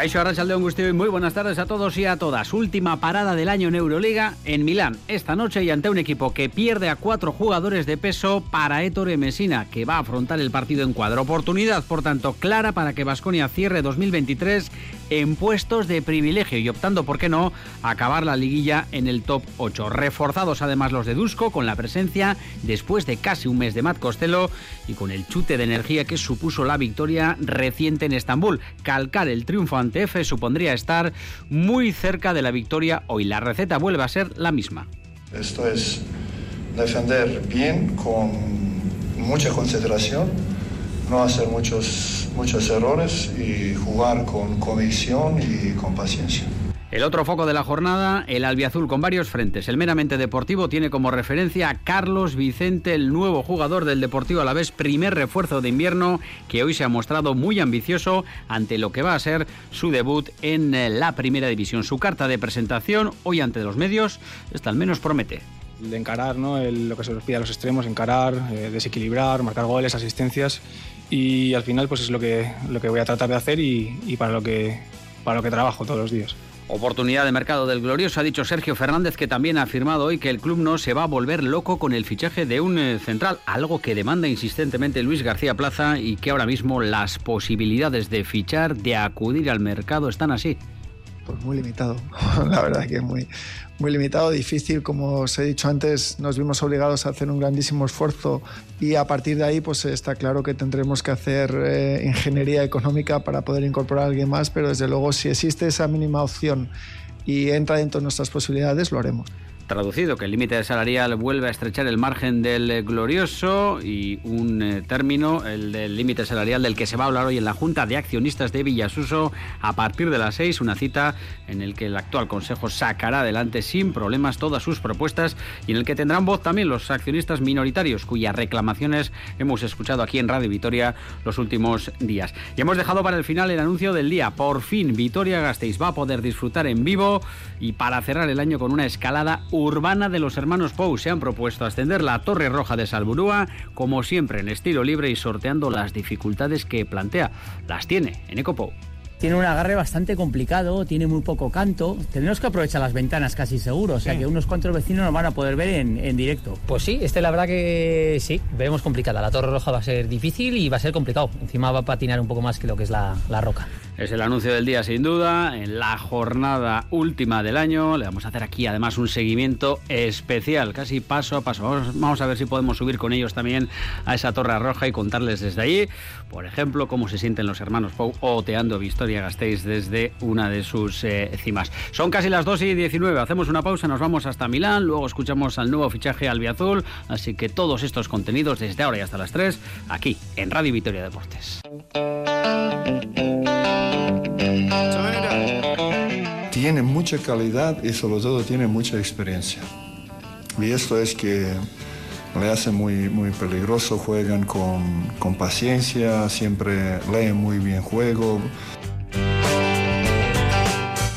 Caixo Arrachaldeón y muy buenas tardes a todos y a todas. Última parada del año en Euroliga en Milán esta noche y ante un equipo que pierde a cuatro jugadores de peso para Ettore Messina, que va a afrontar el partido en cuadro. Oportunidad, por tanto, clara para que Vasconia cierre 2023 en puestos de privilegio y optando, ¿por qué no?, a acabar la liguilla en el top 8. Reforzados además los de Dusko con la presencia después de casi un mes de Matt Costello y con el chute de energía que supuso la victoria reciente en Estambul. Calcar el triunfo ante Supondría estar muy cerca de la victoria hoy. La receta vuelve a ser la misma. Esto es defender bien con mucha concentración no hacer muchos, muchos errores y jugar con convicción y con paciencia. El otro foco de la jornada, el albiazul con varios frentes. El meramente deportivo tiene como referencia a Carlos Vicente, el nuevo jugador del Deportivo a la vez primer refuerzo de invierno, que hoy se ha mostrado muy ambicioso ante lo que va a ser su debut en la primera división. Su carta de presentación, hoy ante los medios, esta al menos promete de encarar ¿no? lo que se nos pide a los extremos, encarar, eh, desequilibrar, marcar goles, asistencias y al final pues es lo que, lo que voy a tratar de hacer y, para, lo que, para lo que trabajo todos los días. Oportunidad de mercado del glorioso, ha dicho Sergio Fernández, que también ha afirmado hoy que el club no se va a volver loco con el fichaje de un eh, central, algo que demanda insistentemente Luis García Plaza y que ahora mismo las posibilidades de fichar, de acudir al mercado están así. Pues muy limitado, la verdad que muy, muy limitado, difícil, como os he dicho antes, nos vimos obligados a hacer un grandísimo esfuerzo y a partir de ahí pues está claro que tendremos que hacer eh, ingeniería económica para poder incorporar a alguien más, pero desde luego si existe esa mínima opción y entra dentro de nuestras posibilidades, lo haremos traducido, que el límite salarial vuelve a estrechar el margen del glorioso y un eh, término, el del límite salarial del que se va a hablar hoy en la Junta de Accionistas de Villasuso a partir de las seis, una cita en el que el actual Consejo sacará adelante sin problemas todas sus propuestas y en el que tendrán voz también los accionistas minoritarios cuyas reclamaciones hemos escuchado aquí en Radio Vitoria los últimos días. Y hemos dejado para el final el anuncio del día. Por fin Vitoria Gasteiz va a poder disfrutar en vivo y para cerrar el año con una escalada urbana de los hermanos Pou. Se han propuesto ascender la Torre Roja de Salburúa, como siempre en estilo libre y sorteando las dificultades que plantea. Las tiene en Ecopou. Tiene un agarre bastante complicado, tiene muy poco canto. Tenemos que aprovechar las ventanas casi seguro, o sea que unos cuantos vecinos nos van a poder ver en, directo. Pues sí, este la verdad que sí, vemos complicada. La Torre Roja va a ser difícil y va a ser complicado. Encima va a patinar un poco más que lo que es la, la roca. Es el anuncio del día sin duda, en la jornada última del año. Le vamos a hacer aquí además un seguimiento especial, casi paso a paso. Vamos, a ver si podemos subir con ellos también a esa Torre Roja y contarles desde allí, por ejemplo, cómo se sienten los hermanos Pou oteando Victoria Gasteiz desde una de sus eh, cimas. Son casi las 2 y 19, hacemos una pausa, nos vamos hasta Milán, luego escuchamos al nuevo fichaje Albiazul, así que todos estos contenidos desde ahora y hasta las 3, aquí en Radio Victoria Deportes. Tiene mucha calidad y sobre todo tiene mucha experiencia. Y esto es que le hace muy, muy peligroso, juegan con, con paciencia, siempre leen muy bien juego.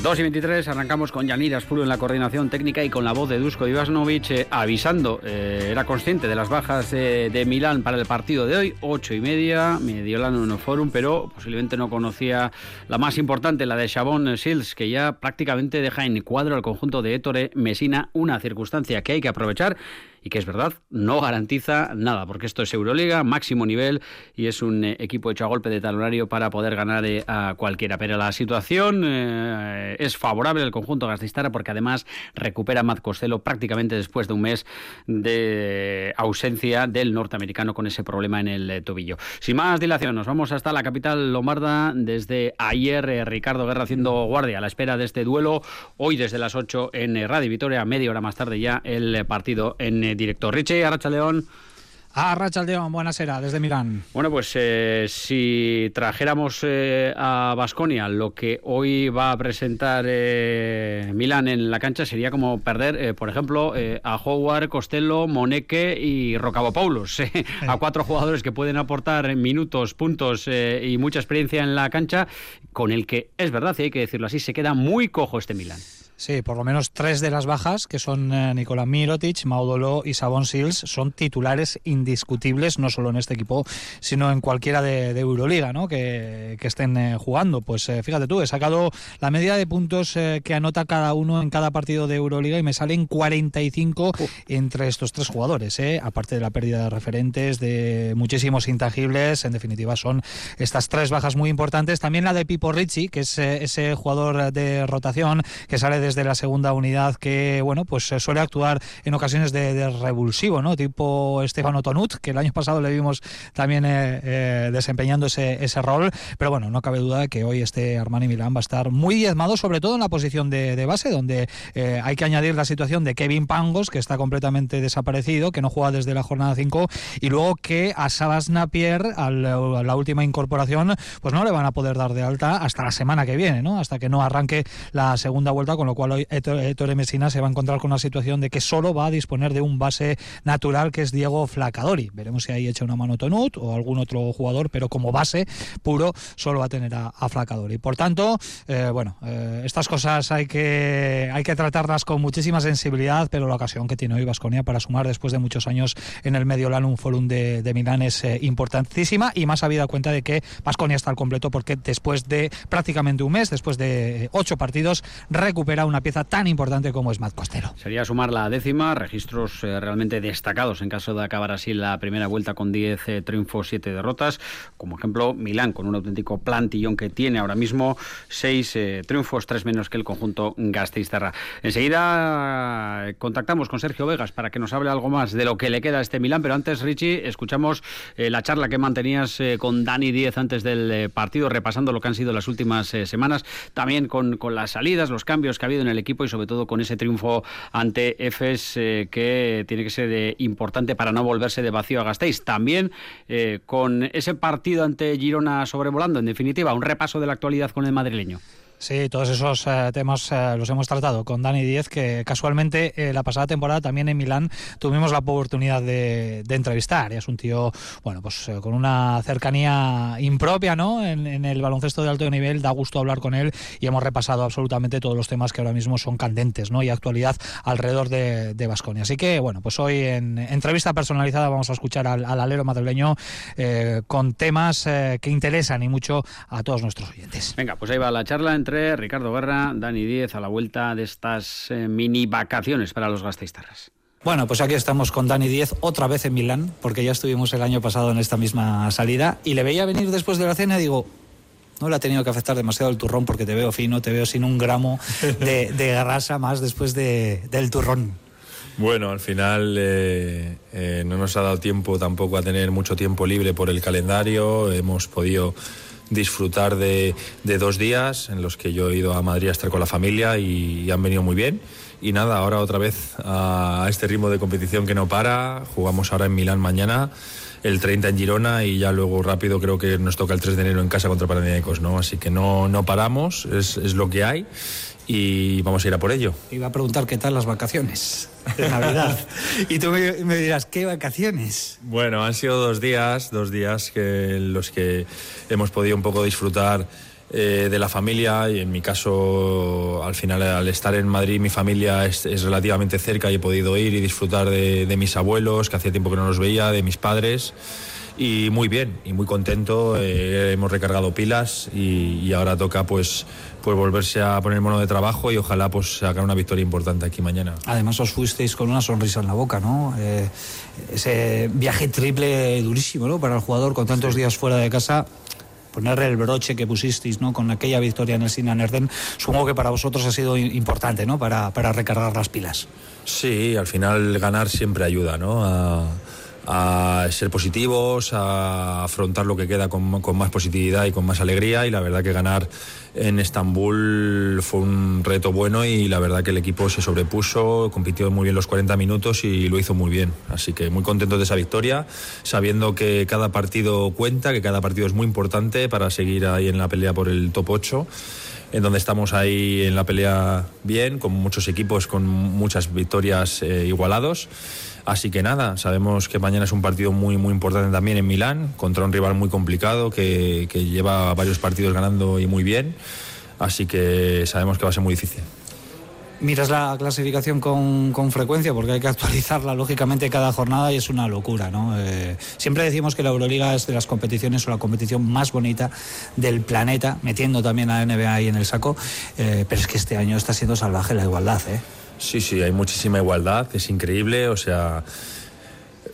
2 y 23, arrancamos con Yaniras Puro en la coordinación técnica y con la voz de Dusko Ivasnovic eh, avisando, eh, era consciente de las bajas eh, de Milán para el partido de hoy, 8 y media, Mediolano no Forum, pero posiblemente no conocía la más importante, la de Chabón Sils, que ya prácticamente deja en cuadro al conjunto de Ettore Messina, una circunstancia que hay que aprovechar y que es verdad, no garantiza nada, porque esto es Euroliga, máximo nivel y es un eh, equipo hecho a golpe de talonario para poder ganar eh, a cualquiera. Pero la situación eh, es favorable al conjunto gastistara porque además recupera a Matt Costello prácticamente después de un mes de ausencia del norteamericano con ese problema en el tobillo. Sin más dilación, nos vamos hasta la capital lombarda. Desde ayer, Ricardo Guerra haciendo guardia a la espera de este duelo. Hoy desde las 8 en Radio Vitoria, media hora más tarde ya el partido en director. Richie, Arracha León. A Rachaldeón, buenasera, desde Milán. Bueno, pues eh, si trajéramos eh, a Basconia lo que hoy va a presentar eh, Milán en la cancha sería como perder, por ejemplo, a Howard, Costello, Moneque y Rocabopoulos, a cuatro jugadores que pueden aportar minutos, puntos y mucha experiencia en la cancha, con el que es verdad, y hay que decirlo así, se queda muy cojo este Milán. Sí, por lo menos tres de las bajas, que son eh, Nicolás Mirotic, Maudolo y Sabón Sils, son titulares indiscutibles, no solo en este equipo, sino en cualquiera de, Euroliga, ¿no? Que, estén eh, jugando. Pues eh, fíjate tú, he sacado la media de puntos que anota cada uno en cada partido de Euroliga y me salen 45 entre estos tres jugadores, aparte de la pérdida de referentes, de muchísimos intangibles, en definitiva son estas tres bajas muy importantes. También la de Pipo Ricci, que es ese jugador de rotación que sale de de la segunda unidad que, bueno, pues eh, suele actuar en ocasiones de, revulsivo, ¿no? Tipo Estefano Tonut, que el año pasado le vimos también eh, eh, desempeñando ese, ese rol. Pero bueno, no cabe duda que hoy este Armani Milán va a estar muy diezmado, sobre todo en la posición de, base, donde hay que añadir la situación de Kevin Pangos, que está completamente desaparecido, que no juega desde la jornada 5, y luego que a Sabas Napier, a la última incorporación, pues no le van a poder dar de alta hasta la semana que viene, ¿no? Hasta que no arranque la segunda vuelta, con lo cual hoy Ettore Messina se va a encontrar con una situación de que solo va a disponer de un base natural que es Diego Flacadori. Veremos si ahí echa una mano Tonut o algún otro jugador, pero como base puro solo va a tener a, Flacadori. Por tanto, eh, bueno, eh, estas cosas hay que, hay que tratarlas con muchísima sensibilidad, pero la ocasión que tiene hoy Vasconia para sumar después de muchos años en el un Forum de, de Milán es eh, importantísima y más habida cuenta de que Vasconia está al completo porque después de prácticamente un mes, después de ocho partidos, recupera una pieza tan importante como es Matt Costero. Sería sumar la décima, registros eh, realmente destacados en caso de acabar así la primera vuelta con 10 eh, triunfos, 7 derrotas. Como ejemplo, Milán con un auténtico plantillón que tiene ahora mismo 6 eh, triunfos, 3 menos que el conjunto Gasteiztarra. Enseguida contactamos con Sergio Vegas para que nos hable algo más de lo que le queda a este Milán, pero antes, Richie, escuchamos la charla que mantenías con Dani Díez antes del partido, repasando lo que han sido las últimas semanas, también con, con las salidas, los cambios que ha en el equipo y sobre todo con ese triunfo ante Efes eh, que tiene que ser importante para no volverse de vacío a Gasteiz. También eh, con ese partido ante Girona sobrevolando, en definitiva, un repaso de la actualidad con el madrileño. Sí, todos esos eh, temas eh, los hemos tratado con Dani Díez, que casualmente eh, la pasada temporada también en Milán tuvimos la oportunidad de, entrevistar. Es un tío, bueno, pues con una cercanía impropia, ¿no? En, el baloncesto de alto nivel, da gusto hablar con él y hemos repasado absolutamente todos los temas que ahora mismo son candentes, ¿no? Y actualidad alrededor de Vasconia. Así que, bueno, pues hoy en entrevista personalizada vamos a escuchar al, alero madrileño con temas que interesan y mucho a todos nuestros oyentes. Venga, pues ahí va la charla entre Ricardo Guerra, Dani Díez, a la vuelta de estas eh, mini vacaciones para los gasteiztarras. Bueno, pues aquí estamos con Dani Díez otra vez en Milán, porque ya estuvimos el año pasado en esta misma salida y le veía venir después de la cena y digo, no le ha tenido que afectar demasiado el turrón porque te veo fino, te veo sin un gramo de, grasa más después del turrón. Bueno, al final eh, eh, no nos ha dado tiempo tampoco a tener mucho tiempo libre por el calendario, hemos podido disfrutar de, dos días en los que yo he ido a Madrid a estar con la familia y, han venido muy bien. Y nada, ahora otra vez a, este ritmo de competición que no para. Jugamos ahora en Milán mañana, el 30 en Girona y ya luego rápido creo que nos toca el 3 de enero en casa contra Panathinaikos, ¿no? Así que no, no paramos, es, es lo que hay y vamos a ir a por ello. Iba a preguntar qué tal las vacaciones de Navidad. y tú me, dirás, ¿qué vacaciones? Bueno, han sido dos días, dos días que los que hemos podido un poco disfrutar eh, de la familia y en mi caso al final al estar en Madrid mi familia es, relativamente cerca y he podido ir y disfrutar de, de mis abuelos que hacía tiempo que no los veía, de mis padres y muy bien y muy contento. Eh, hemos recargado pilas y, ahora toca pues, pues volverse a poner mono de trabajo y ojalá pues sacar una victoria importante aquí mañana. Además os fuisteis con una sonrisa en la boca, ¿no? Eh, ese viaje triple durísimo, ¿no? Para el jugador con tantos días fuera de casa poner el broche que pusisteis ¿no? con aquella victoria en el Sinan Erden, supongo que para vosotros ha sido importante ¿no? para, para recargar las pilas. Sí, al final ganar siempre ayuda ¿no? a, a ser positivos, a afrontar lo que queda con, más positividad y con más alegría y la verdad que ganar en Estambul fue un reto bueno y la verdad que el equipo se sobrepuso, compitió muy bien los 40 minutos y lo hizo muy bien. Así que muy contento de esa victoria, sabiendo que cada partido cuenta, que cada partido es muy importante para seguir ahí en la pelea por el top 8 en donde estamos ahí en la pelea bien, con muchos equipos, con muchas victorias eh, igualados. Así que nada, sabemos que mañana es un partido muy, muy importante también en Milán, contra un rival muy complicado que, lleva varios partidos ganando y muy bien. Así que sabemos que va a ser muy difícil miras la clasificación con, con, frecuencia porque hay que actualizarla lógicamente cada jornada y es una locura. ¿no? Eh, siempre decimos que la Euroliga es de las competiciones o la competición más bonita del planeta, metiendo también a NBA ahí en el saco, eh, pero es que este año está siendo salvaje la igualdad. ¿eh? Sí, sí, hay muchísima igualdad, es increíble, o sea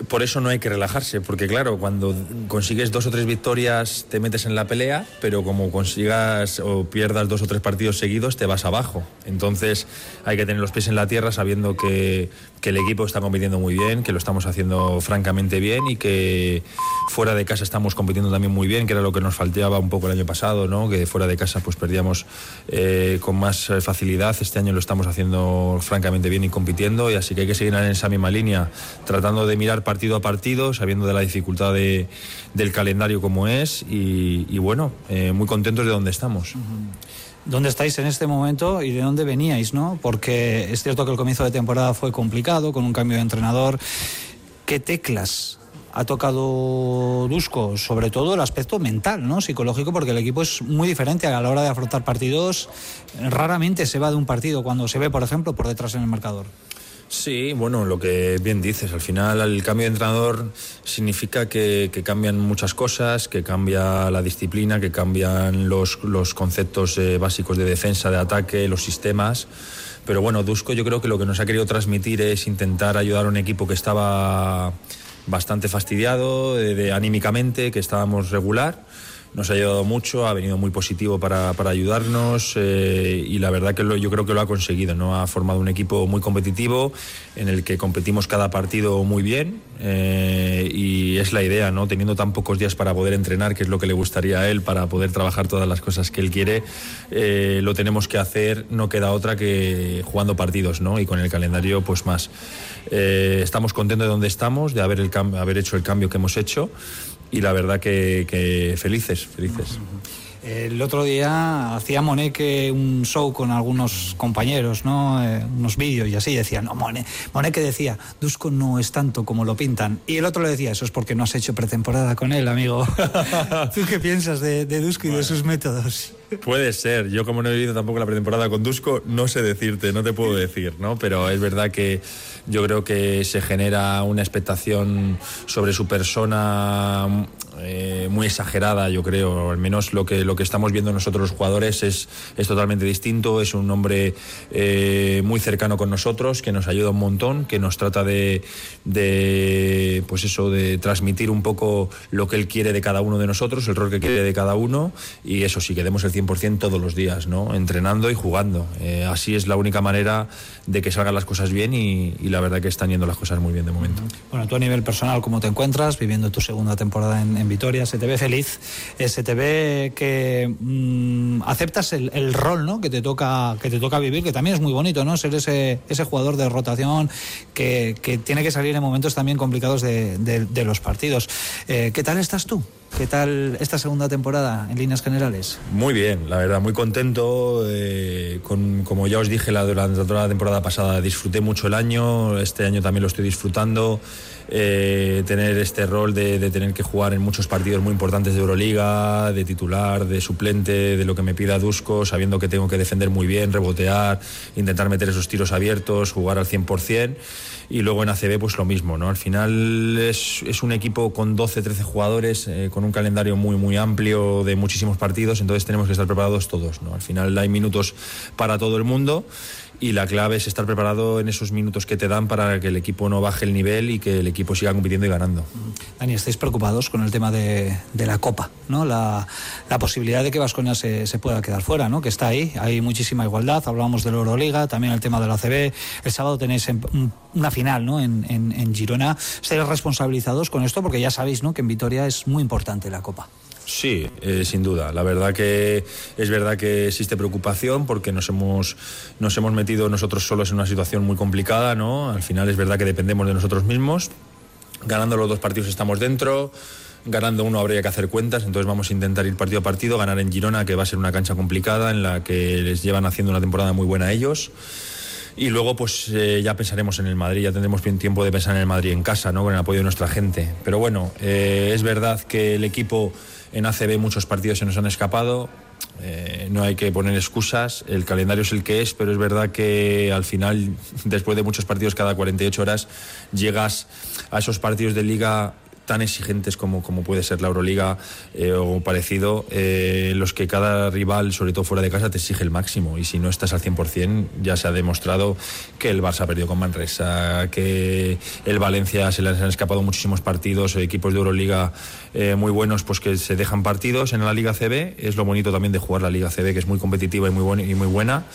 por eso no hay que relajarse, porque claro, cuando consigues dos o tres victorias te metes en la pelea, pero como consigas o pierdas dos o tres partidos seguidos te vas abajo. Entonces hay que tener los pies en la tierra sabiendo que, que el equipo está compitiendo muy bien, que lo estamos haciendo francamente bien y que fuera de casa estamos compitiendo también muy bien, que era lo que nos faltaba un poco el año pasado, ¿no? que fuera de casa pues perdíamos eh, con más facilidad. Este año lo estamos haciendo francamente bien y compitiendo y así que hay que seguir en esa misma línea, tratando de mirar partido a partido, sabiendo de la dificultad de, del calendario como es y, bueno, eh, muy contentos de donde estamos. ¿Dónde estáis en este momento y de dónde veníais? ¿no? Porque es cierto que el comienzo de temporada fue complicado, con un cambio de entrenador. ¿Qué teclas ha tocado Dusko, sobre todo el aspecto mental, ¿no? psicológico, porque el equipo es muy diferente a la hora de afrontar partidos. Raramente se va de un partido cuando se ve, por ejemplo, por detrás en el marcador. Sí, bueno, lo que bien dices, al final el cambio de entrenador significa que, cambian muchas cosas, que cambia la disciplina, que cambian los, conceptos eh, básicos de defensa, de ataque, los sistemas. Pero bueno, Dusko yo creo que lo que nos ha querido transmitir es intentar ayudar a un equipo que estaba bastante fastidiado de, anímicamente, que estábamos regular nos ha ayudado mucho, ha venido muy positivo para, para ayudarnos eh, y la verdad que yo creo que lo ha conseguido. ¿no? Ha formado un equipo muy competitivo en el que competimos cada partido muy bien eh, y es la idea, ¿no? teniendo tan pocos días para poder entrenar, que es lo que le gustaría a él, para poder trabajar todas las cosas que él quiere, eh, lo tenemos que hacer, no queda otra que jugando partidos ¿no? y con el calendario pues más. estamos contentos de donde estamos, de haber, el haber hecho el cambio que hemos hecho y la verdad que, felices, felices. El otro día hacía Moneque un show con algunos compañeros, ¿no? Eh, unos vídeos y así, decía, no, Moneque, Moneque decía, Dusko no es tanto como lo pintan. Y el otro le decía, eso es porque no has hecho pretemporada con él, amigo. ¿Tú qué piensas de, de Dusko y de sus métodos? Puede ser. Yo como no he vivido tampoco la pretemporada con Dusko, no sé decirte, no te puedo decir, ¿no? Pero es verdad que yo creo que se genera una expectación sobre su persona eh, muy exagerada, yo creo. Al menos lo que, lo que estamos viendo nosotros los jugadores es, es totalmente distinto. Es un hombre eh, muy cercano con nosotros, que nos ayuda un montón, que nos trata de, de, pues eso, de transmitir un poco lo que él quiere de cada uno de nosotros, el rol que quiere de cada uno. Y eso sí, que demos el 100% todos los días, ¿no? Entrenando y jugando. Eh, así es la única manera de que salgan las cosas bien y, la verdad que están yendo las cosas muy bien de momento. Bueno, tú a nivel personal, ¿cómo te encuentras viviendo tu segunda temporada en, en Vitoria? Se te ve feliz, se te ve que mm, aceptas el, rol ¿no? que, te toca, que te toca vivir, que también es muy bonito, ¿no? Ser ese, ese jugador de rotación que, que tiene que salir en momentos también complicados de, de, los partidos. Eh, ¿Qué tal estás tú? ¿Qué tal esta segunda temporada en líneas generales? Muy bien, la verdad, muy contento. Eh, con, como ya os dije la, durante toda la temporada pasada, disfruté mucho el año, este año también lo estoy disfrutando. Eh, tener este rol de, tener que jugar en muchos partidos muy importantes de Euroliga, de titular, de suplente, de lo que me pida Dusko, sabiendo que tengo que defender muy bien, rebotear, intentar meter esos tiros abiertos, jugar al 100%. Y luego en ACB pues lo mismo, ¿no? Al final es, un equipo con 12, 13 jugadores, eh, con un calendario muy, muy amplio de muchísimos partidos, entonces tenemos que estar preparados todos, ¿no? Al final hay minutos para todo el mundo y la clave es estar preparado en esos minutos que te dan para que el equipo no baje el nivel y que el equipo siga compitiendo y ganando. Dani, ¿estáis preocupados con el tema de, la Copa? ¿no? La, posibilidad de que Vasconia se, pueda quedar fuera, ¿no? que está ahí, hay muchísima igualdad, hablábamos de la Euroliga, también el tema de la CB, el sábado tenéis una final ¿no? en, Girona, ¿estáis responsabilizados con esto? Porque ya sabéis ¿no? que en Vitoria es muy importante la Copa. Sí, eh, sin duda. La verdad que es verdad que existe preocupación porque nos hemos, nos hemos metido nosotros solos en una situación muy complicada, ¿no? Al final es verdad que dependemos de nosotros mismos. Ganando los dos partidos estamos dentro ganando uno habría que hacer cuentas, entonces vamos a intentar ir partido a partido, ganar en Girona, que va a ser una cancha complicada, en la que les llevan haciendo una temporada muy buena a ellos. Y luego pues eh, ya pensaremos en el Madrid, ya tendremos bien tiempo de pensar en el Madrid en casa, ¿no? con el apoyo de nuestra gente. Pero bueno, eh, es verdad que el equipo en ACB muchos partidos se nos han escapado, eh, no hay que poner excusas, el calendario es el que es, pero es verdad que al final, después de muchos partidos cada 48 horas, llegas a esos partidos de liga tan exigentes como, como puede ser la Euroliga eh, o parecido, eh, los que cada rival, sobre todo fuera de casa, te exige el máximo. Y si no estás al 100%, ya se ha demostrado que el Barça ha perdido con Manresa, que el Valencia se les han escapado muchísimos partidos, equipos de Euroliga eh, muy buenos pues que se dejan partidos en la Liga CB. Es lo bonito también de jugar la Liga CB, que es muy competitiva y muy, y muy buena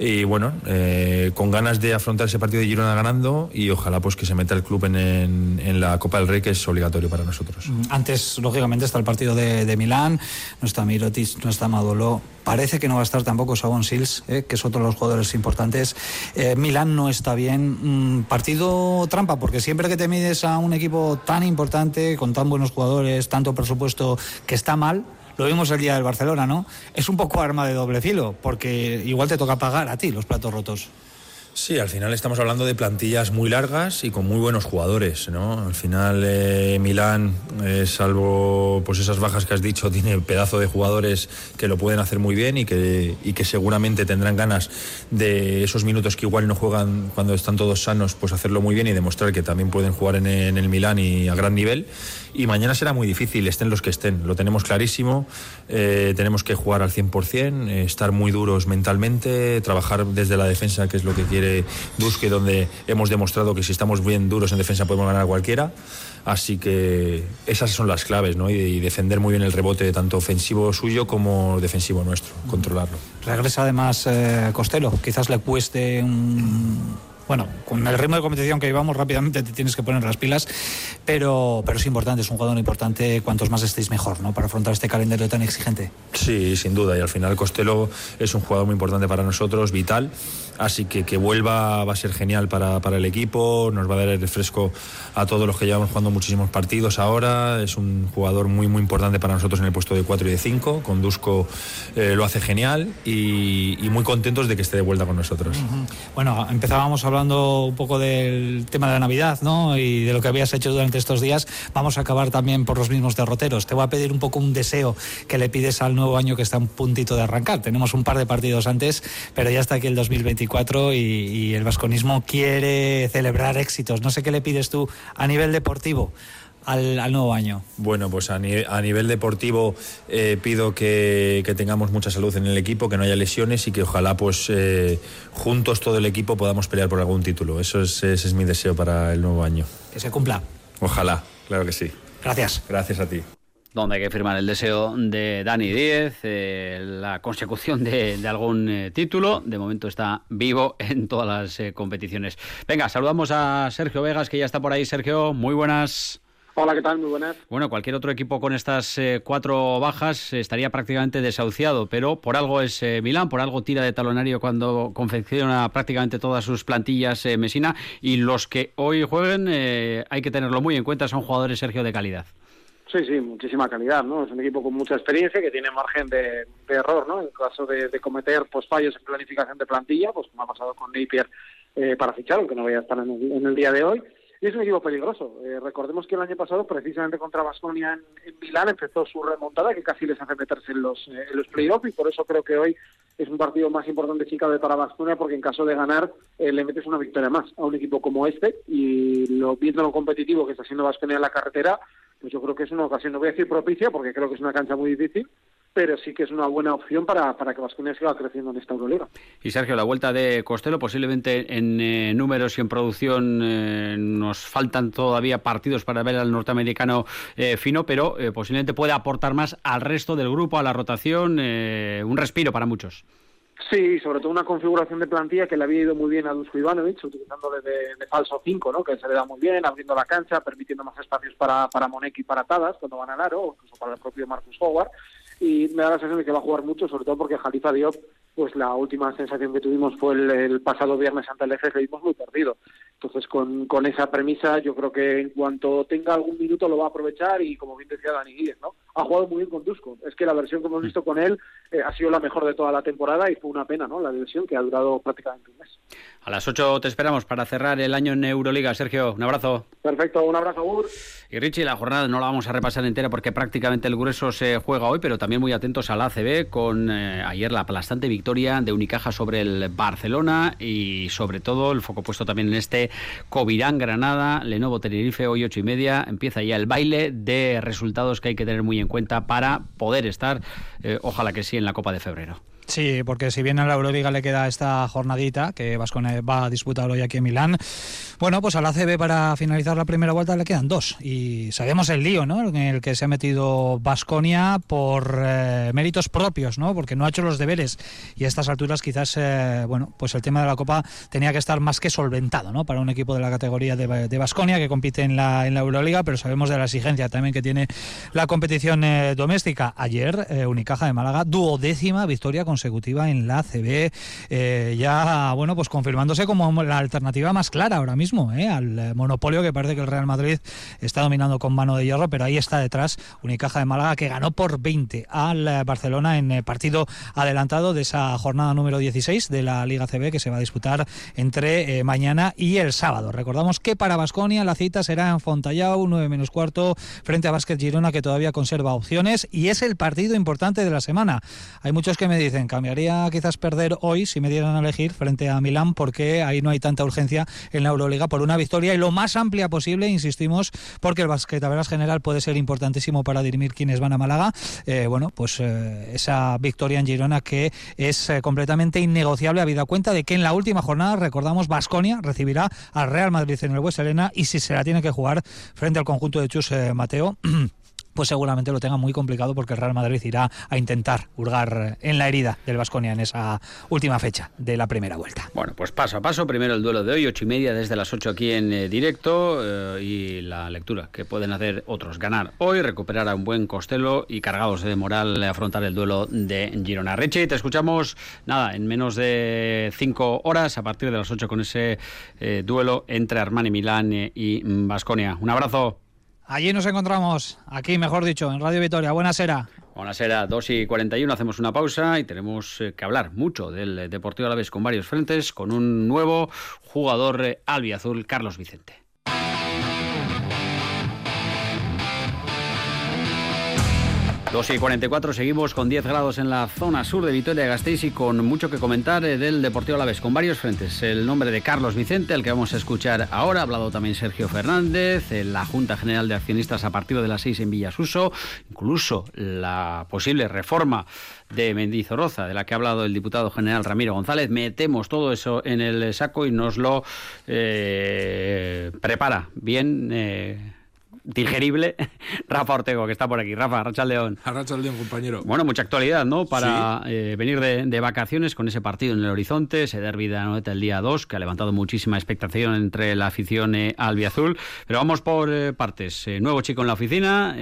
y bueno, eh, con ganas de afrontar ese partido de Girona ganando y ojalá pues que se meta el club en, en, la Copa del Rey que es obligatorio para nosotros. Mm, antes, lógicamente, está el partido de, de Milán, no está Mirotic, no está Madolo, parece que no va a estar tampoco Sabon Sils, eh, que es otro de los jugadores importantes. Eh, Milán no está bien. Mm, partido trampa, porque siempre que te mides a un equipo tan importante, con tan buenos jugadores, tanto presupuesto que está mal, lo vimos el día del Barcelona, ¿no? Es un poco arma de doble filo, porque igual te toca pagar a ti los platos rotos. Sí, al final estamos hablando de plantillas muy largas y con muy buenos jugadores, ¿no? Al final eh, Milán, eh, salvo pues esas bajas que has dicho, tiene pedazo de jugadores que lo pueden hacer muy bien y que, y que seguramente tendrán ganas de esos minutos que igual no juegan cuando están todos sanos, pues hacerlo muy bien y demostrar que también pueden jugar en, en el Milán y a gran nivel y mañana será muy difícil, estén los que estén, lo tenemos clarísimo, eh, tenemos que jugar al 100%, eh, estar muy duros mentalmente, trabajar desde la defensa, que es lo que quiere Busque, donde hemos demostrado que si estamos bien duros en defensa podemos ganar a cualquiera. Así que esas son las claves, ¿no? Y, defender muy bien el rebote, tanto ofensivo suyo como defensivo nuestro, controlarlo. Regresa además eh, Costello, quizás le cueste un bueno, con el ritmo de competición que llevamos rápidamente te tienes que poner las pilas, pero, pero es importante, es un jugador importante, cuantos más estéis mejor, ¿no? Para afrontar este calendario tan exigente. Sí, sin duda, y al final Costello es un jugador muy importante para nosotros, vital, así que que vuelva va a ser genial para, para el equipo, nos va a dar el refresco a todos los que llevamos jugando muchísimos partidos ahora, es un jugador muy muy importante para nosotros en el puesto de 4 y de 5, con Dusko eh, lo hace genial y, muy contentos de que esté de vuelta con nosotros. Bueno, empezábamos hablando hablando un poco del tema de la Navidad, ¿no? Y de lo que habías hecho durante estos días, vamos a acabar también por los mismos derroteros. Te voy a pedir un poco un deseo que le pides al nuevo año que está un puntito de arrancar. Tenemos un par de partidos antes, pero ya está aquí el 2024 y, y el vasconismo quiere celebrar éxitos. No sé qué le pides tú a nivel deportivo al, nuevo año? Bueno, pues a, nivel deportivo eh, pido que, tengamos mucha salud en el equipo, que no haya lesiones y que ojalá pues eh, juntos todo el equipo podamos pelear por algún título. Eso es, ese es mi deseo para el nuevo año. Que se cumpla. Ojalá, claro que sí. Gracias. Gracias a ti donde hay que firmar el deseo de Dani Díez, eh, la consecución de, algún título. De momento está vivo en todas las competiciones. Venga, saludamos a Sergio Vegas, que ya está por ahí. Sergio, muy buenas. Hola, ¿qué tal? Muy buenas. Bueno, cualquier otro equipo con estas eh, cuatro bajas estaría prácticamente desahuciado, pero por algo es eh, Milán, por algo tira de talonario cuando confecciona prácticamente todas sus plantillas eh, Mesina y los que hoy jueguen hay que tenerlo muy en cuenta, son jugadores, Sergio, de calidad. Sí, sí, muchísima calidad, ¿no? Es un equipo con mucha experiencia que tiene margen de, error, ¿no? En caso de, cometer pues, fallos en planificación de plantilla, pues como ha pasado con Napier para fichar, aunque no vaya a estar en el día de hoy y es un equipo peligroso. Eh, recordemos que el año pasado, precisamente contra Basconia en, Milán, empezó su remontada, que casi les hace meterse en los, eh, en los playoffs, y por eso creo que hoy es un partido más importante que cabe para Basconia, porque en caso de ganar, eh, le metes una victoria más a un equipo como este, y lo, viendo lo competitivo que está siendo Basconia en la carretera, pues yo creo que es una ocasión, no voy a decir propicia, porque creo que es una cancha muy difícil, pero sí que es una buena opción para, para que Vasconia siga creciendo en esta Euroliga. Y Sergio, la vuelta de Costello, posiblemente en eh, números y en producción eh, nos faltan todavía partidos para ver al norteamericano eh, fino, pero posiblemente puede aportar más al resto del grupo, a la rotación, un respiro para muchos. Sí, sobre todo una configuración de plantilla que le había ido muy bien a Dusko Ivanovic, utilizándole de, de falso 5, ¿no? que se le da muy bien, abriendo la cancha, permitiendo más espacios para, para Monek y para Tadas cuando van al aro, o incluso para el propio Marcus Howard. Y me da la sensación de que va a jugar mucho, sobre todo porque Jalifa Diop, pues la última sensación que tuvimos fue el, el pasado viernes ante el EFE, que vimos muy perdido. Entonces, con, con esa premisa, yo creo que en cuanto tenga algún minuto lo va a aprovechar y, como bien decía Dani Guíez, ¿no? ha jugado muy bien con Dusko. Es que la versión que hemos visto con él eh, ha sido la mejor de toda la temporada y fue una pena, ¿no? La versión que ha durado prácticamente un mes. A las 8 te esperamos para cerrar el año en Euroliga. Sergio, un abrazo. Perfecto, un abrazo, Gur. Y Richie, la jornada no la vamos a repasar entera porque prácticamente el grueso se juega hoy, pero también muy atentos a la ACB con eh, ayer la aplastante victoria de Unicaja sobre el Barcelona y sobre todo el foco puesto también en este Covirán Granada, Lenovo Tenerife, hoy ocho y media. Empieza ya el baile de resultados que hay que tener muy en cuenta para poder estar, eh, ojalá que sí, en la Copa de Febrero. Sí, porque si bien a la Euroliga le queda esta jornadita que Vascone va a disputar hoy aquí en Milán, bueno, pues a la CB para finalizar la primera vuelta le quedan dos. Y sabemos el lío, ¿no? En el que se ha metido Vasconia por eh, méritos propios, ¿no? Porque no ha hecho los deberes. Y a estas alturas quizás, eh, bueno, pues el tema de la Copa tenía que estar más que solventado, ¿no? Para un equipo de la categoría de Vasconia que compite en la, en la Euroliga, pero sabemos de la exigencia también que tiene la competición eh, doméstica. Ayer, Unicaja de Málaga, duodécima victoria con consecutiva en la CB, eh, ya bueno pues confirmándose como la alternativa más clara ahora mismo eh, al monopolio que parece que el Real Madrid está dominando con mano de hierro, pero ahí está detrás Unicaja de Málaga que ganó por 20 al eh, Barcelona en partido adelantado de esa jornada número 16 de la Liga CB que se va a disputar entre mañana y el sábado. Recordamos que para Basconia la cita será en Fontallao, 9 menos cuarto, frente a Básquet Girona que todavía conserva opciones y es el partido importante de la semana. Hay muchos que me dicen, Cambiaría quizás perder hoy si me dieran a elegir frente a Milán porque ahí no hay tanta urgencia en la Euroliga por una victoria y lo más amplia posible, insistimos, porque el basquetaveras general puede ser importantísimo para dirimir quiénes van a Málaga. Eh, bueno, pues eh, esa victoria en Girona que es eh, completamente innegociable habida cuenta de que en la última jornada, recordamos, Basconia recibirá al Real Madrid en el West Arena y si se la tiene que jugar frente al conjunto de Chus Mateo. pues seguramente lo tenga muy complicado porque el Real Madrid irá a intentar hurgar en la herida del Vasconia en esa última fecha de la primera vuelta. Bueno, pues paso a paso, primero el duelo de hoy, ocho y media desde las ocho aquí en eh, directo eh, y la lectura que pueden hacer otros. Ganar hoy, recuperar a un buen Costello y cargados de moral afrontar el duelo de Girona. Reche, te escuchamos, nada, en menos de cinco horas a partir de las ocho con ese eh, duelo entre Armani Milán y Vasconia. Un abrazo. Allí nos encontramos, aquí mejor dicho, en Radio Vitoria. Buenas era. Buenas era, 2 y 41, hacemos una pausa y tenemos eh, que hablar mucho del Deportivo Alavés con varios frentes, con un nuevo jugador eh, albiazul, Carlos Vicente. 2 y 44, seguimos con 10 grados en la zona sur de Vitoria-Gasteiz y con mucho que comentar eh, del Deportivo Alavés, con varios frentes. El nombre de Carlos Vicente, el que vamos a escuchar ahora, ha hablado también Sergio Fernández, en la Junta General de Accionistas a partir de las 6 en Villasuso, incluso la posible reforma de Mendizorroza, de la que ha hablado el diputado general Ramiro González. Metemos todo eso en el saco y nos lo eh, prepara bien. Eh, digerible, Rafa Ortego, que está por aquí. Rafa, Racha León. Racha León, compañero. Bueno, mucha actualidad, ¿no? Para eh, venir de, vacaciones con ese partido en el horizonte, ese derbi de Anoeta el día 2, que ha levantado muchísima expectación entre la afición eh, albiazul. Pero vamos por eh, partes. nuevo chico en la oficina,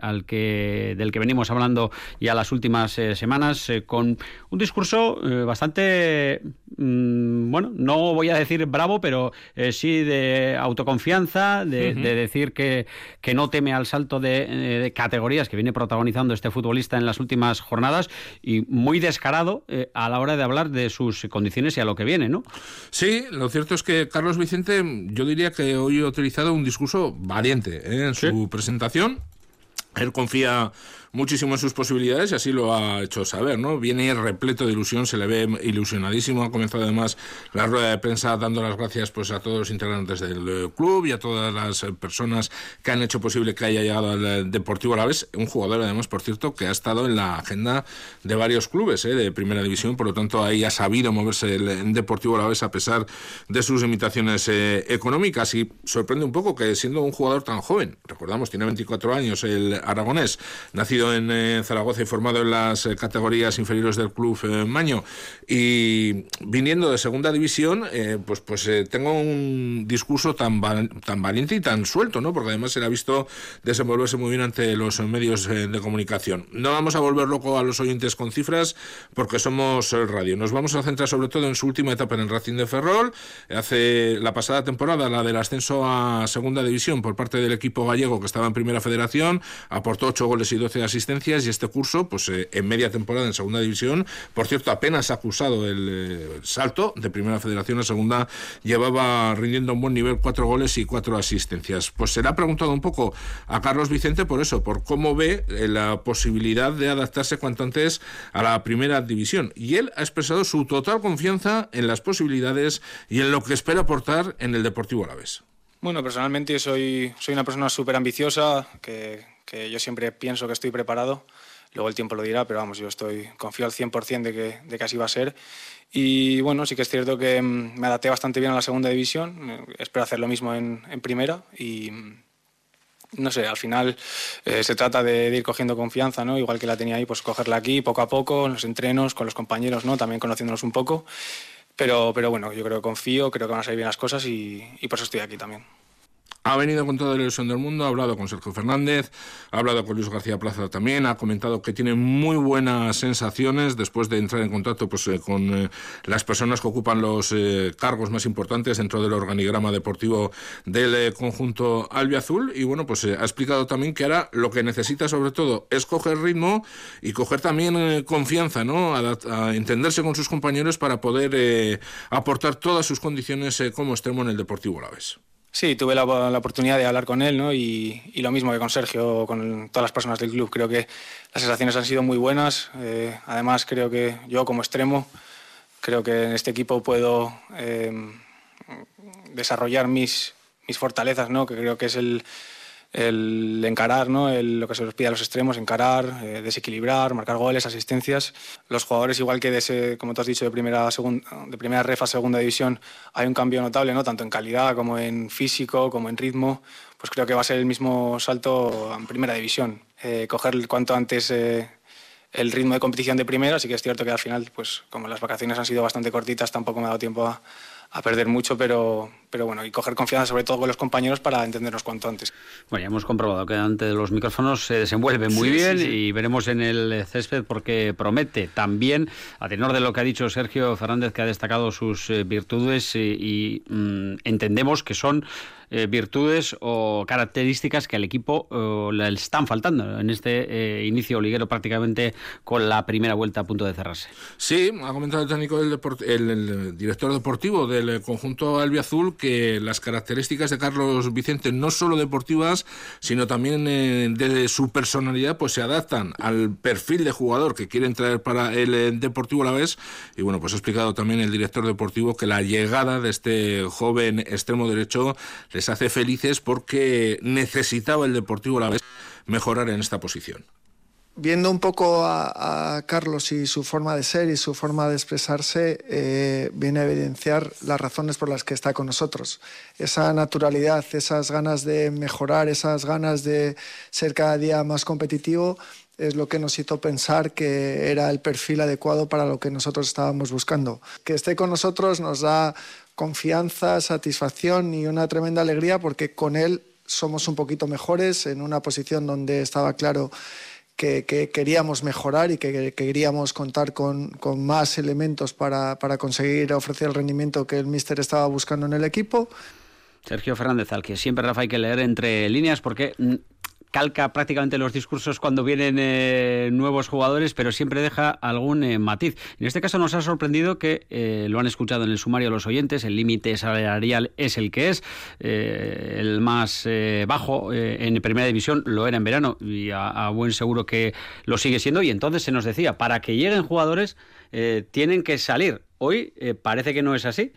al que del que venimos hablando ya las últimas semanas, con un discurso bastante, mm, bueno, no voy a decir bravo, pero sí de autoconfianza, de decir que que no teme al salto eh, de, categorías que viene protagonizando este futbolista en las últimas jornadas y muy descarado eh, a la hora de hablar de sus condiciones y a lo que viene, ¿no? Sí, lo cierto es que Carlos Vicente, yo diría que hoy ha utilizado un discurso valiente ¿eh? en su presentación. Él confía muchísimo en sus posibilidades y así lo ha hecho saber, ¿no? Viene repleto de ilusión, se le ve ilusionadísimo, ha comenzado además la rueda de prensa dando las gracias pues a todos los integrantes del eh, club y a todas las eh, personas que han hecho posible que haya llegado al eh, Deportivo a la vez, un jugador además, por cierto, que ha estado en la agenda de varios clubes de primera división, por lo tanto ahí ha sabido moverse el Deportivo a la vez a pesar de sus limitaciones económicas. Y sorprende un poco que siendo un jugador tan joven, recordamos, tiene 24 años el aragonés, nacido nacido en Zaragoza y formado en las categorías inferiores del club Maño. Y viniendo de segunda división, pues, pues tengo un discurso tan, tan valiente y tan suelto, ¿no? Porque además se le ha visto desenvolverse muy bien ante los medios de comunicación. No vamos a volver loco a los oyentes con cifras porque somos radio. Nos vamos a centrar sobre todo en su última etapa en el Racing de Ferrol. Hace la pasada temporada, la del ascenso a segunda división por parte del equipo gallego que estaba en primera federación, aportó 8 goles y 12 asistencias y este curso, pues eh, en media temporada en segunda división, por cierto, apenas ha acusado el, eh, salto de primera federación a segunda, llevaba rindiendo un buen nivel 4 goles y 4 asistencias. Pues se le ha preguntado un poco a Carlos Vicente por eso, por cómo ve eh, la posibilidad de adaptarse cuanto antes a la primera división. Y él ha expresado su total confianza en las posibilidades y en lo que espera aportar en el Deportivo Alavés. Bueno, personalmente soy, soy una persona súper ambiciosa, que, yo siempre pienso que estoy preparado. Luego el tiempo lo dirá, pero vamos, yo estoy confío al 100% de que, de que así va a ser. Y bueno, sí que es cierto que mm, me adapté bastante bien a la segunda división. Eh, espero hacer lo mismo en, primera y, no sé, al final eh, se trata de, ir cogiendo confianza, ¿no? Igual que la tenía ahí, pues cogerla aquí poco a poco, en los entrenos, con los compañeros, ¿no? También conociéndonos un poco. Pero, pero bueno, yo creo que confío, creo que van a salir bien las cosas y por eso estoy aquí también. Ha venido con toda la ilusión del mundo, ha hablado con Sergio Fernández, ha hablado con Luis García Plaza también, ha comentado que tiene muy buenas sensaciones después de entrar en contacto pues, eh, con eh, las personas que ocupan los eh, cargos más importantes dentro del organigrama deportivo del conjunto albiazul. Y bueno, pues ha explicado también que ahora lo que necesita sobre todo es coger ritmo y coger también confianza, ¿no? A, entenderse con sus compañeros para poder aportar todas sus condiciones como extremo en el Deportivo Alavés. Sí, tuve la, oportunidad de hablar con él, ¿no? Y, lo mismo que con Sergio, con todas las personas del club. Creo que las sensaciones han sido muy buenas. Eh, además, creo que yo como extremo, creo que en este equipo puedo eh, desarrollar mis, mis fortalezas, ¿no? Que creo que es el, el encarar, ¿no? lo que se nos pide a los extremos, encarar, eh, desequilibrar, marcar goles, asistencias. Los jugadores, igual que de como tú has dicho, de primera, de primera ref a segunda división, hay un cambio notable, ¿no? tanto en calidad como en físico, como en ritmo. Pues creo que va a ser el mismo salto en primera división. Eh, coger cuanto antes eh, el ritmo de competición de primera, así que es cierto que al final, pues como las vacaciones han sido bastante cortitas, tampoco me ha dado tiempo a, a perder mucho, pero, pero bueno, y coger confianza sobre todo con los compañeros para entendernos cuanto antes. Bueno, ya hemos comprobado que ante los micrófonos se desenvuelve muy bien y veremos en el césped porque promete también, a tenor de lo que ha dicho Sergio Fernández, que ha destacado sus eh, virtudes y, mm, entendemos que son eh, virtudes o características que al equipo eh, le están faltando en este inicio liguero prácticamente con la primera vuelta a punto de cerrarse. Sí, ha comentado el técnico del el director deportivo de el conjunto albiazul que las características de Carlos Vicente, no solo deportivas, sino también eh, de su personalidad, pues se adaptan al perfil de jugador que quieren traer para el eh, Deportivo a la vez. Y bueno, pues ha explicado también el director deportivo que la llegada de este joven extremo derecho les hace felices porque necesitaba el Deportivo a la vez mejorar en esta posición viendo un poco a, Carlos y su forma de ser y su forma de expresarse, eh, viene a evidenciar las razones por las que está con nosotros. Esa naturalidad, esas ganas de mejorar, esas ganas de ser cada día más competitivo, es lo que nos hizo pensar que era el perfil adecuado para lo que nosotros estábamos buscando. Que esté con nosotros nos da confianza, satisfacción y una tremenda alegría porque con él somos un poquito mejores en una posición donde estaba claro que, queríamos mejorar y que, queríamos contar con, más elementos para, para, conseguir ofrecer el rendimiento que el míster estaba buscando en el equipo. Sergio Fernández, al que siempre Rafa hay que leer entre líneas porque mm, calca prácticamente los discursos cuando vienen eh, nuevos jugadores, pero siempre deja algún eh, matiz. En este caso nos ha sorprendido que eh, lo han escuchado en el sumario los oyentes, el límite salarial es el que es, el más bajo en primera división lo era en verano y a, buen seguro que lo sigue siendo y entonces se nos decía, para que lleguen jugadores tienen que salir. Hoy parece que no es así.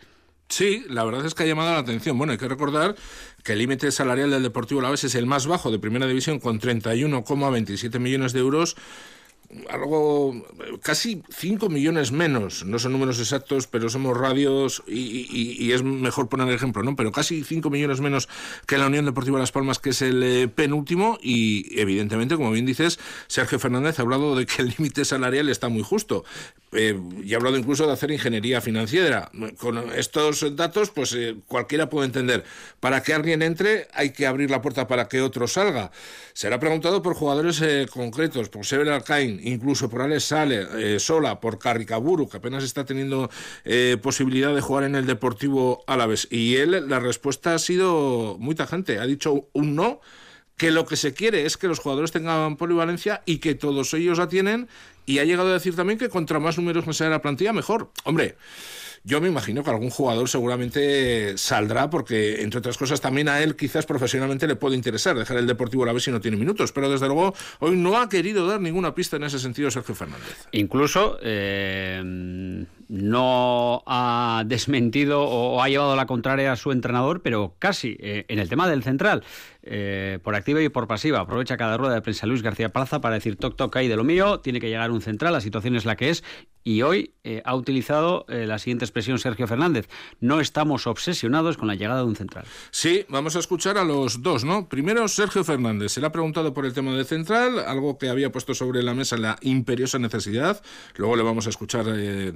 Sí, la verdad es que ha llamado la atención. Bueno, hay que recordar que el límite salarial del Deportivo Alavés es el más bajo de Primera División con 31,27 millones de euros algo, casi 5 millones menos, no son números exactos, pero somos radios y, es mejor poner el ejemplo, ¿no? Pero casi 5 millones menos que la Unión Deportiva Las Palmas, que es el eh, penúltimo, y evidentemente, como bien dices, Sergio Fernández ha hablado de que el límite salarial está muy justo. Eh, y ha hablado incluso de hacer ingeniería financiera. Con estos datos, pues eh, cualquiera puede entender. Para que alguien entre, hay que abrir la puerta para que otro salga. Será preguntado por jugadores concretos, por Sever Incluso por Alex Sale, eh, Sola, por Carricaburu, que apenas está teniendo eh, posibilidad de jugar en el Deportivo Álaves. Y él, la respuesta ha sido muy tajante. Ha dicho un no que lo que se quiere es que los jugadores tengan polivalencia y que todos ellos la tienen y ha llegado a decir también que contra más números me sea la plantilla mejor. Hombre, yo me imagino que algún jugador seguramente saldrá porque, entre otras cosas, también a él quizás profesionalmente le puede interesar dejar el Deportivo a la vez si no tiene minutos. Pero desde luego hoy no ha querido dar ninguna pista en ese sentido Sergio Fernández. Incluso eh, no ha desmentido o ha llevado la contraria a su entrenador, pero casi eh, en el tema del central. Eh, por activa y por pasiva. Aprovecha cada rueda de prensa Luis García Plaza para decir toc toc ahí de lo mío, tiene que llegar un central, la situación es la que es y hoy eh, ha utilizado eh, la siguiente expresión Sergio Fernández. No estamos obsesionados con la llegada de un central. Sí, vamos a escuchar a los dos, ¿no? Primero Sergio Fernández. Se le ha preguntado por el tema del central, algo que había puesto sobre la mesa la imperiosa necesidad. Luego le vamos a escuchar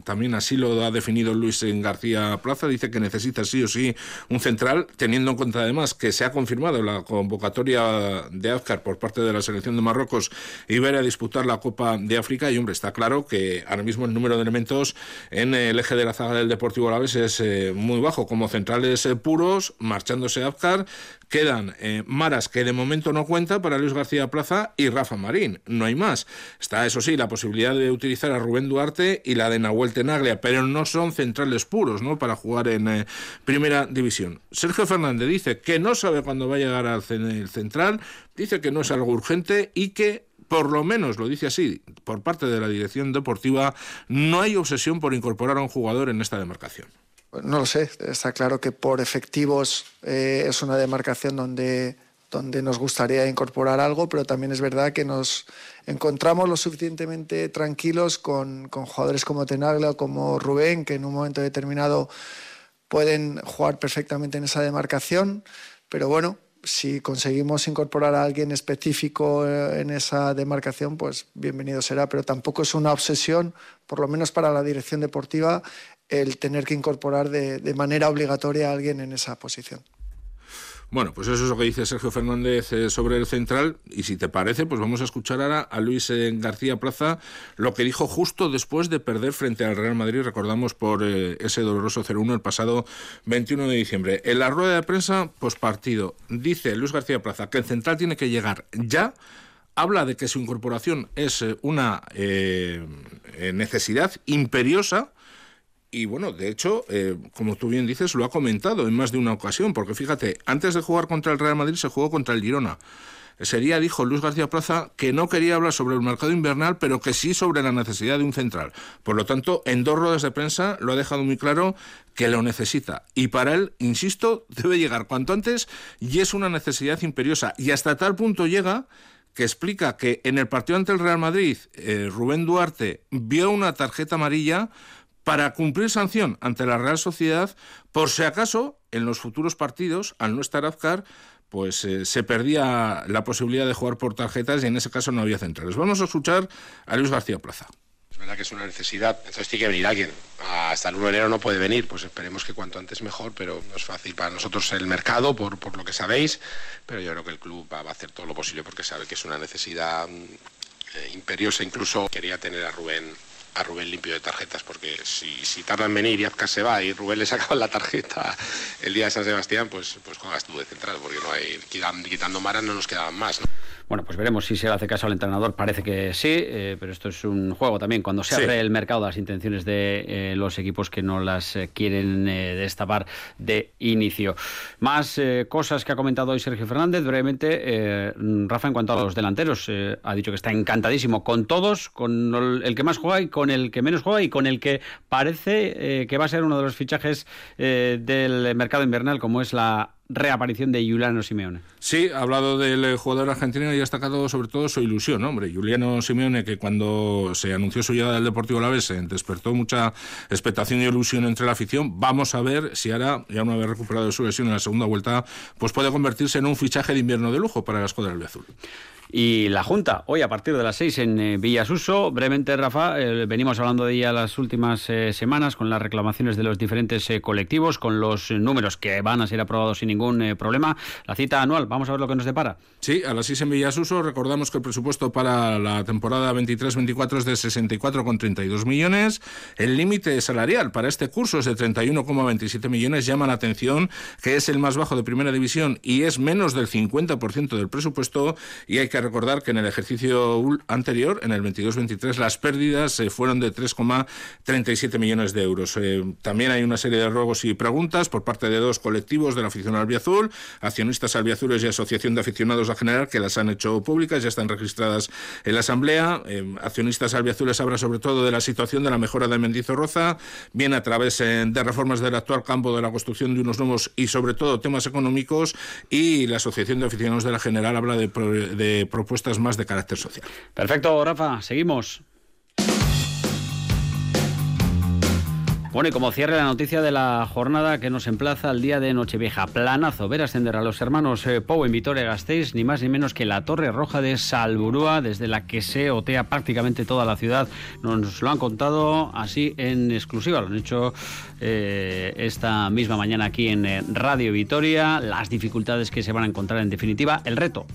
también, así lo ha definido Luis García Plaza. Dice que necesita sí o sí un central, teniendo en cuenta además que se ha confirmado la convocatoria de Azcar por parte de la selección de Marruecos y ver a disputar la Copa de África. Y hombre, está claro que ahora mismo el número de elementos en el eje de la zaga del Deportivo Alavés es eh, muy bajo, como centrales eh, puros, marchándose Azcar, quedan eh, Maras, que de momento no cuenta, para Luis García Plaza y Rafa Marín, no hay más. Está, eso sí, la posibilidad de utilizar a Rubén Duarte y la de Nahuel Tenaglia, pero no son centrales puros, ¿no?, para jugar en Primera División. Sergio Fernández dice que no sabe cuándo va a llegar al central, dice que no es algo urgente y que por lo menos lo dice así, por parte de la dirección deportiva, no hay obsesión por incorporar a un jugador en esta demarcación. No lo sé, está claro que por efectivos eh, es una demarcación donde, donde nos gustaría incorporar algo, pero también es verdad que nos encontramos lo suficientemente tranquilos con, con jugadores como Tenaglia o como Rubén, que en un momento determinado pueden jugar perfectamente en esa demarcación, pero bueno, si conseguimos incorporar a alguien específico eh, en esa demarcación, pues bienvenido será, pero tampoco es una obsesión, por lo menos para la dirección deportiva, el tener que incorporar de, de manera obligatoria a alguien en esa posición. Bueno, pues eso es lo que dice Sergio Fernández eh, sobre el central. Y si te parece, pues vamos a escuchar ahora a Luis eh, García Plaza lo que dijo justo después de perder frente al Real Madrid, recordamos por eh, ese doloroso 0-1 el pasado 21 de diciembre. En la rueda de prensa partido dice Luis García Plaza que el central tiene que llegar ya. Habla de que su incorporación es una necesidad imperiosa y bueno, de hecho, eh, como tú bien dices, lo ha comentado en más de una ocasión, porque fíjate, antes de jugar contra el Real Madrid se jugó contra el Girona. Sería, dijo Luis García Plaza, que no quería hablar sobre el mercado invernal, pero que sí sobre la necesidad de un central. Por lo tanto, en dos ruedas de prensa lo ha dejado muy claro que lo necesita. Y para él, insisto, debe llegar cuanto antes y es una necesidad imperiosa. Y hasta tal punto llega que explica que en el partido ante el Real Madrid, eh, Rubén Duarte vio una tarjeta amarilla para cumplir sanción ante la Real Sociedad por si acaso en los futuros partidos, al no estar Azcar, pues eh, se perdía la posibilidad de jugar por tarjetas y en ese caso no había centrales. Vamos a escuchar a Luis García Plaza. Es verdad que es una necesidad, entonces tiene que venir alguien. Hasta el 1 de enero no puede venir, pues esperemos que cuanto antes mejor, pero no es fácil para nosotros el mercado, por, por lo que sabéis, pero yo creo que el club va, a hacer todo lo posible porque sabe que es una necesidad mm, eh, imperiosa. Incluso quería tener a Rubén a Rubén limpio de tarjetas, porque si, si tarda en venir y Azcas se va y Rubén le saca la tarjeta el día de San Sebastián, pues, pues juegas tú de central, porque no hay, quitando Maras no nos quedaban más. Bueno, pues veremos si se le hace caso al entrenador. Parece que sí, eh, pero esto es un juego también. Cuando se abre el mercado, las intenciones de eh, los equipos que no las eh, quieren destapar de inicio. Más cosas que ha comentado hoy Sergio Fernández. Brevemente, Rafa, en cuanto a los delanteros, ha dicho que está encantadísimo con todos, con el que más juega y con el que menos juega y con el que parece que va a ser uno de los fichajes del mercado invernal, como es la reaparición de Juliano Simeone. Sí, ha hablado del eh, jugador argentino y ha destacado sobre todo su ilusión, hombre. Juliano Simeone, que cuando se anunció su llegada al Deportivo Alavés despertó mucha expectación y ilusión entre la afición. Vamos a ver si ahora, ya una vez recuperado su lesión en la segunda vuelta, pues puede convertirse en un fichaje de invierno de lujo para la escuadra del Azul. Y la Junta, hoy a partir de las 6 en eh, Villasuso, brevemente Rafa, eh, venimos hablando de ella las últimas eh, semanas con las reclamaciones de los diferentes colectivos, con los números que van a ser aprobados sin ningún problema. La cita anual, vamos a ver lo que nos depara. Sí, a las 6 en Villasuso recordamos que el presupuesto para la temporada 23-24 es de 64,32 millones. El límite salarial para este curso es de 31,27 millones. Llama la atención que es el más bajo de primera división y es menos del 50% del presupuesto y hay que recordar que en el ejercicio anterior, en el 22-23, las pérdidas eh, fueron de 3,37 millones de euros. Eh, también hay una serie de ruegos y preguntas por parte de dos colectivos de la afición albiazul, accionistas albiazules y asociación de aficionados a general, que las han hecho públicas, ya están registradas en la asamblea. Eh, accionistas albiazules habla sobre todo de la situación de la mejora de Mendizorroza, bien a través de reformas del actual campo de la construcción de unos nuevos y sobre todo temas económicos y la asociación de aficionados de la general habla de, de propuestas más de carácter social. Perfecto, Rafa, seguimos. Bueno, y como cierre la noticia de la jornada que nos emplaza al día de Nochevieja, planazo, ver ascender a los hermanos eh, Pou Vitoria-Gasteiz, ni más ni menos que la Torre Roja de Salburúa, desde la que se otea prácticamente toda la ciudad. Nos lo han contado así en exclusiva, lo han hecho eh, esta misma mañana aquí en eh, Radio Vitoria, las dificultades que se van a encontrar en definitiva, el reto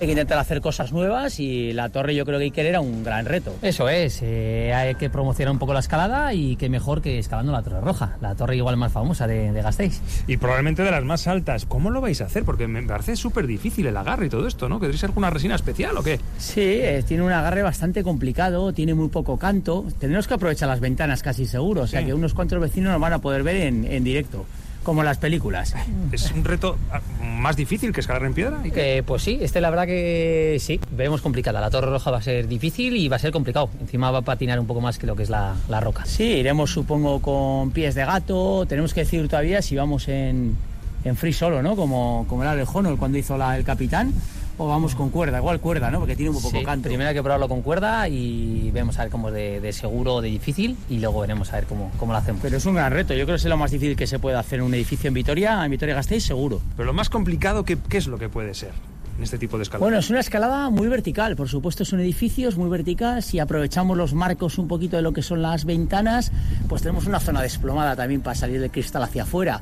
hay que intentar hacer cosas nuevas y la torre yo creo que Iker era un gran reto. Eso es, eh, hay que promocionar un poco la escalada y qué mejor que escalando la Torre Roja, la torre igual más famosa de, de Gasteiz. Y probablemente de las más altas. ¿Cómo lo vais a hacer? Porque me parece súper difícil el agarre y todo esto, ¿no? ¿Queréis alguna resina especial o qué? Sí, eh, tiene un agarre bastante complicado, tiene muy poco canto. Tendremos que aprovechar las ventanas casi seguro, o sea que unos cuantos vecinos nos van a poder ver en, en directo como las películas. ¿Es un reto ah, más difícil que escalar en piedra? Eh, pues sí, este la verdad que sí, vemos complicada. La Torre Roja va a ser difícil y va a ser complicado. Encima va a patinar un poco más que lo que es la, la roca. Sí, iremos supongo con pies de gato. Tenemos que decir todavía si vamos en, en free solo, ¿no? Como, como era el Honor cuando hizo la, el capitán o vamos con cuerda, igual cuerda, ¿no? Porque tiene un poco canto. Primero hay que probarlo con cuerda y vemos a ver cómo es de, seguro o de difícil y luego veremos a ver cómo, cómo lo hacemos. Pero es un gran reto, yo creo que es lo más difícil que se puede hacer en un edificio en Vitoria, en Vitoria Gasteiz seguro. Pero lo más complicado, ¿qué, qué es lo que puede ser? en este tipo de escalada? Bueno, es una escalada muy vertical, por supuesto es un edificio, es muy vertical, si aprovechamos los marcos un poquito de lo que son las ventanas, pues tenemos una zona desplomada también para salir del cristal hacia afuera.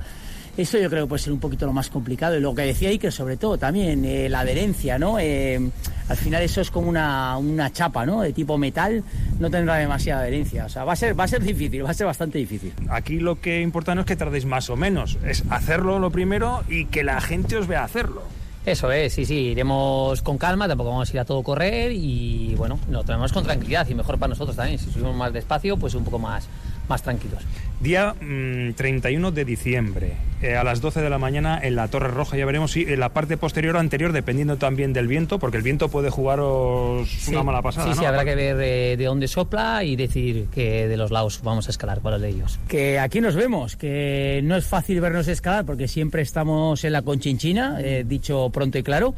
Eso yo creo que puede ser un poquito lo más complicado. Y lo que decía Iker, sobre todo, también eh, la adherencia, ¿no? Eh, al final eso es como una, una, chapa, ¿no? De tipo metal, no tendrá demasiada adherencia. O sea, va a, ser, va a ser difícil, va a ser bastante difícil. Aquí lo que importa no es que tardéis más o menos, es hacerlo lo primero y que la gente os vea hacerlo. Eso es, sí, sí, iremos con calma, tampoco vamos a ir a todo correr y bueno, lo tenemos con tranquilidad y mejor para nosotros también. Si subimos más despacio, pues un poco más, más tranquilos. Día 31 mm, de diciembre, eh, a las 12 de la mañana en la Torre Roja. Ya veremos si en la parte posterior o anterior, dependiendo también del viento, porque el viento puede jugaros una mala pasada. Sí, sí, habrá que ver eh, de dónde sopla y decir que de los lados vamos a escalar, cuál de ellos. Que aquí nos vemos, que no es fácil vernos escalar porque siempre estamos en la Conchinchina, eh, dicho pronto y claro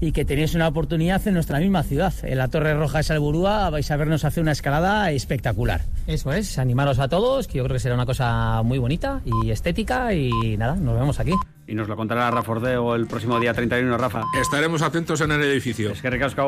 y que tenéis una oportunidad en nuestra misma ciudad. En la Torre Roja de Salburúa vais a vernos hacer una escalada espectacular. Eso es, animaros a todos, que yo creo que será una cosa muy bonita y estética y nada, nos vemos aquí. Y nos lo contará Rafa Ordeo el próximo día 31, Rafa. Estaremos atentos en el edificio. Es que recasco